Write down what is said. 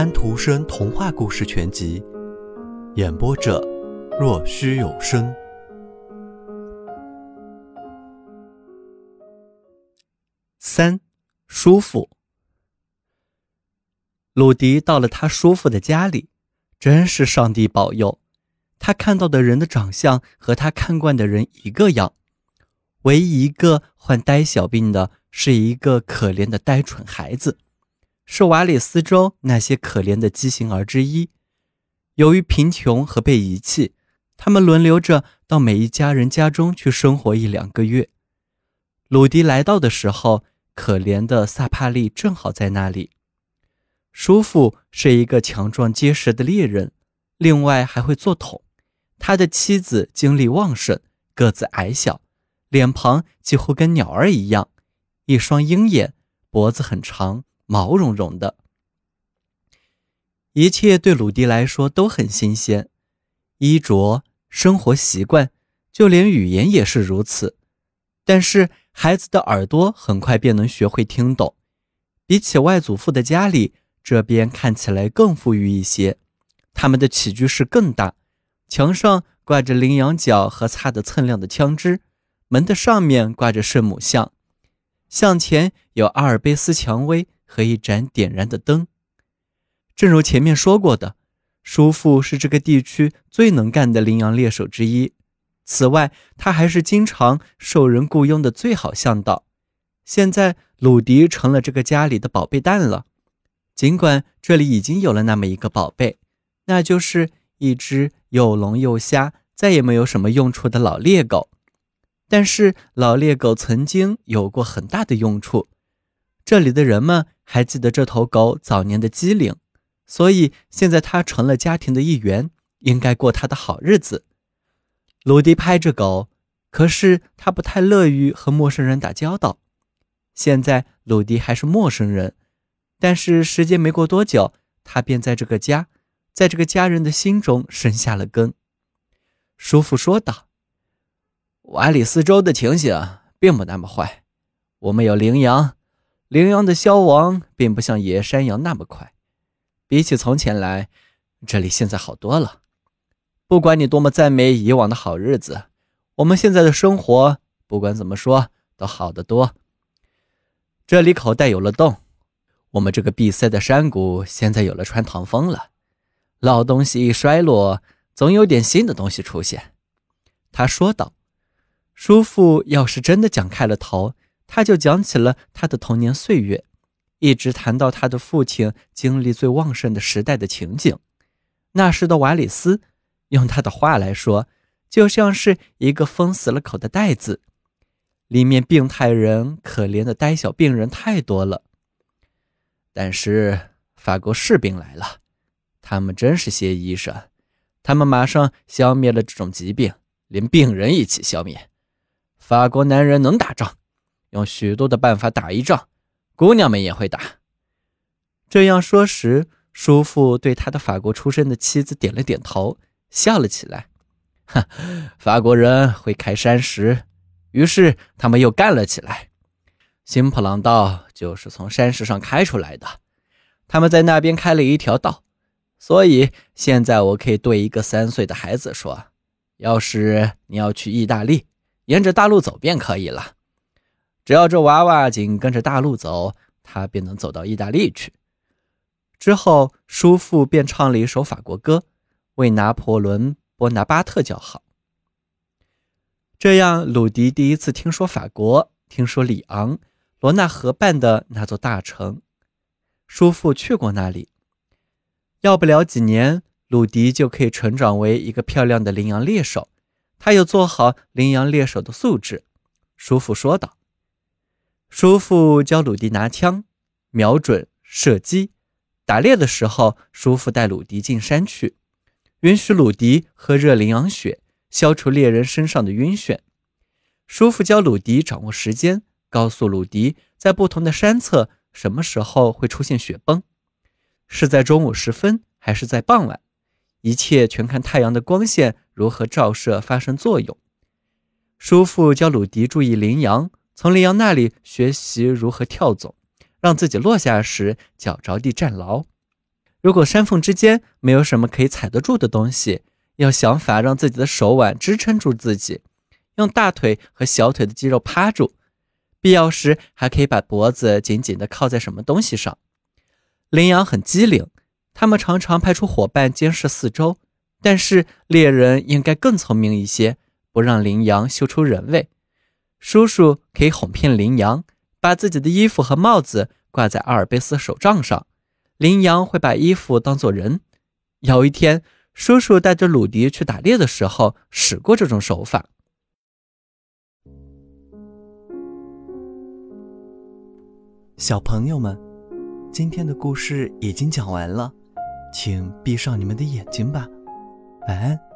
安徒生童话故事全集，演播者：若虚有声。三，叔父。鲁迪到了他叔父的家里，真是上帝保佑。他看到的人的长相和他看惯的人一个样，唯一一个患呆小病的是一个可怜的呆蠢孩子。是瓦里斯州那些可怜的畸形儿之一。由于贫穷和被遗弃，他们轮流着到每一家人家中去生活一两个月。鲁迪来到的时候，可怜的萨帕利正好在那里。叔父是一个强壮结实的猎人，另外还会做桶。他的妻子精力旺盛，个子矮小，脸庞几乎跟鸟儿一样，一双鹰眼，脖子很长。毛茸茸的，一切对鲁迪来说都很新鲜，衣着、生活习惯，就连语言也是如此。但是孩子的耳朵很快便能学会听懂，比起外祖父的家里，这边看起来更富裕一些。他们的起居室更大，墙上挂着羚羊角和擦得锃亮的枪支，门的上面挂着圣母像，向前有阿尔卑斯蔷薇。和一盏点燃的灯。正如前面说过的，叔父是这个地区最能干的羚羊猎手之一。此外，他还是经常受人雇佣的最好向导。现在，鲁迪成了这个家里的宝贝蛋了。尽管这里已经有了那么一个宝贝，那就是一只又聋又瞎、再也没有什么用处的老猎狗。但是，老猎狗曾经有过很大的用处。这里的人们。还记得这头狗早年的机灵，所以现在它成了家庭的一员，应该过它的好日子。鲁迪拍着狗，可是他不太乐于和陌生人打交道。现在鲁迪还是陌生人，但是时间没过多久，他便在这个家，在这个家人的心中生下了根。叔父说道：“瓦里斯州的情形并不那么坏，我们有羚羊。”羚羊的消亡并不像野山羊那么快，比起从前来，这里现在好多了。不管你多么赞美以往的好日子，我们现在的生活，不管怎么说，都好得多。这里口袋有了洞，我们这个闭塞的山谷现在有了穿堂风了。老东西一衰落，总有点新的东西出现。他说道：“叔父要是真的讲开了头。”他就讲起了他的童年岁月，一直谈到他的父亲精力最旺盛的时代的情景。那时的瓦里斯，用他的话来说，就像是一个封死了口的袋子，里面病态人、可怜的呆小病人太多了。但是法国士兵来了，他们真是些医生，他们马上消灭了这种疾病，连病人一起消灭。法国男人能打仗。用许多的办法打一仗，姑娘们也会打。这样说时，叔父对他的法国出身的妻子点了点头，笑了起来。哈，法国人会开山石，于是他们又干了起来。新普朗道就是从山石上开出来的，他们在那边开了一条道，所以现在我可以对一个三岁的孩子说：要是你要去意大利，沿着大路走便可以了。只要这娃娃紧跟着大路走，他便能走到意大利去。之后，叔父便唱了一首法国歌，为拿破仑·波拿巴特叫好。这样，鲁迪第一次听说法国，听说里昂、罗纳河畔的那座大城。叔父去过那里。要不了几年，鲁迪就可以成长为一个漂亮的羚羊猎手。他有做好羚羊猎手的素质。叔父说道。叔父教鲁迪拿枪、瞄准、射击、打猎的时候，叔父带鲁迪进山去，允许鲁迪喝热羚羊血，消除猎人身上的晕眩。叔父教鲁迪掌握时间，告诉鲁迪在不同的山侧什么时候会出现雪崩，是在中午时分还是在傍晚，一切全看太阳的光线如何照射发生作用。叔父教鲁迪注意羚羊。从羚羊那里学习如何跳走，让自己落下时脚着地站牢。如果山缝之间没有什么可以踩得住的东西，要想法让自己的手腕支撑住自己，用大腿和小腿的肌肉趴住，必要时还可以把脖子紧紧地靠在什么东西上。羚羊很机灵，他们常常派出伙伴监视四周，但是猎人应该更聪明一些，不让羚羊嗅出人味。叔叔可以哄骗羚羊，把自己的衣服和帽子挂在阿尔卑斯手杖上。羚羊会把衣服当作人。有一天，叔叔带着鲁迪去打猎的时候，使过这种手法。小朋友们，今天的故事已经讲完了，请闭上你们的眼睛吧，晚安。